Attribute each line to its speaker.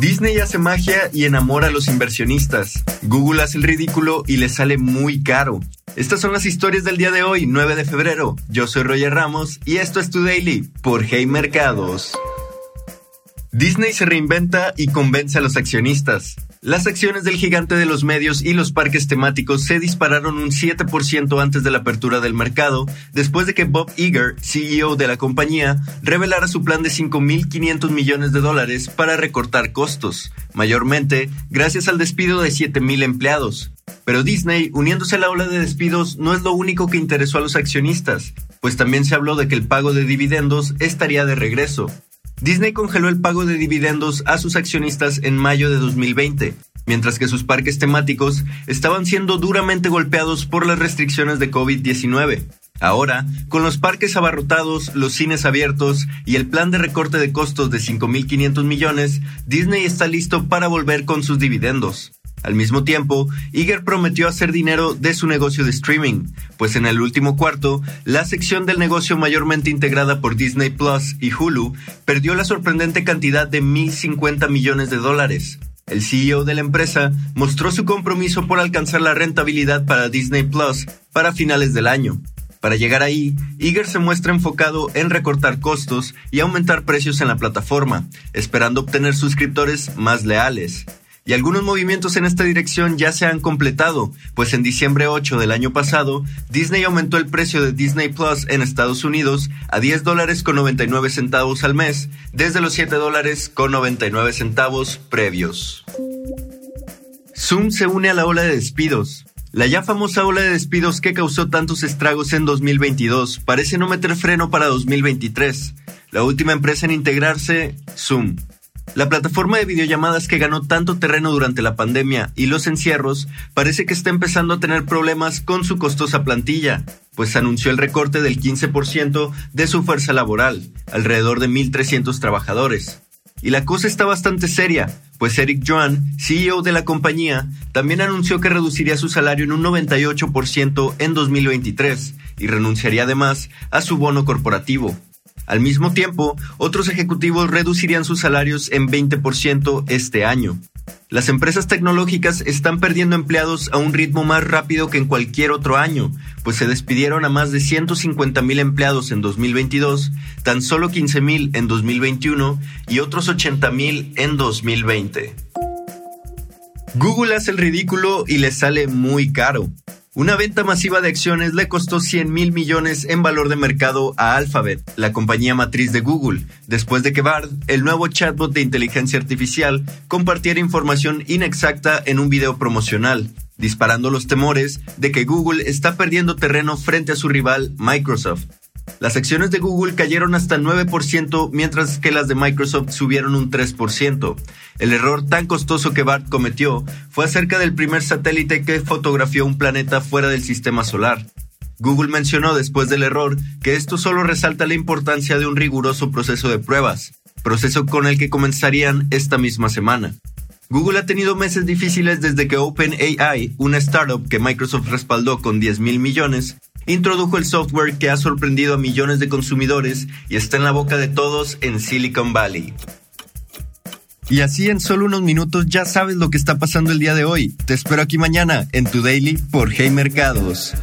Speaker 1: Disney hace magia y enamora a los inversionistas. Google hace el ridículo y le sale muy caro. Estas son las historias del día de hoy, 9 de febrero. Yo soy Roger Ramos y esto es Tu Daily por Hey Mercados. Disney se reinventa y convence a los accionistas. Las acciones del gigante de los medios y los parques temáticos se dispararon un 7% antes de la apertura del mercado, después de que Bob Iger, CEO de la compañía, revelara su plan de 5.500 millones de dólares para recortar costos, mayormente gracias al despido de 7.000 empleados. Pero Disney, uniéndose a la ola de despidos, no es lo único que interesó a los accionistas, pues también se habló de que el pago de dividendos estaría de regreso. Disney congeló el pago de dividendos a sus accionistas en mayo de 2020, mientras que sus parques temáticos estaban siendo duramente golpeados por las restricciones de COVID-19. Ahora, con los parques abarrotados, los cines abiertos y el plan de recorte de costos de 5.500 millones, Disney está listo para volver con sus dividendos. Al mismo tiempo, Iger prometió hacer dinero de su negocio de streaming, pues en el último cuarto, la sección del negocio mayormente integrada por Disney Plus y Hulu perdió la sorprendente cantidad de 1.050 millones de dólares. El CEO de la empresa mostró su compromiso por alcanzar la rentabilidad para Disney Plus para finales del año. Para llegar ahí, Iger se muestra enfocado en recortar costos y aumentar precios en la plataforma, esperando obtener suscriptores más leales. Y algunos movimientos en esta dirección ya se han completado, pues en diciembre 8 del año pasado, Disney aumentó el precio de Disney Plus en Estados Unidos a 10 dólares con 99 centavos al mes, desde los 7 dólares con 99 centavos previos. Zoom se une a la ola de despidos. La ya famosa ola de despidos que causó tantos estragos en 2022 parece no meter freno para 2023. La última empresa en integrarse, Zoom. La plataforma de videollamadas que ganó tanto terreno durante la pandemia y los encierros parece que está empezando a tener problemas con su costosa plantilla, pues anunció el recorte del 15% de su fuerza laboral, alrededor de 1.300 trabajadores. Y la cosa está bastante seria, pues Eric Joan, CEO de la compañía, también anunció que reduciría su salario en un 98% en 2023 y renunciaría además a su bono corporativo. Al mismo tiempo, otros ejecutivos reducirían sus salarios en 20% este año. Las empresas tecnológicas están perdiendo empleados a un ritmo más rápido que en cualquier otro año, pues se despidieron a más de 150 mil empleados en 2022, tan solo 15 mil en 2021 y otros 80 mil en 2020. Google hace el ridículo y le sale muy caro. Una venta masiva de acciones le costó 100 mil millones en valor de mercado a Alphabet, la compañía matriz de Google, después de que Bard, el nuevo chatbot de inteligencia artificial, compartiera información inexacta en un video promocional, disparando los temores de que Google está perdiendo terreno frente a su rival Microsoft. Las acciones de Google cayeron hasta 9%, mientras que las de Microsoft subieron un 3%. El error tan costoso que Bart cometió fue acerca del primer satélite que fotografió un planeta fuera del sistema solar. Google mencionó después del error que esto solo resalta la importancia de un riguroso proceso de pruebas, proceso con el que comenzarían esta misma semana. Google ha tenido meses difíciles desde que OpenAI, una startup que Microsoft respaldó con 10 mil millones, introdujo el software que ha sorprendido a millones de consumidores y está en la boca de todos en Silicon Valley. Y así en solo unos minutos ya sabes lo que está pasando el día de hoy. Te espero aquí mañana en tu daily por Hey Mercados.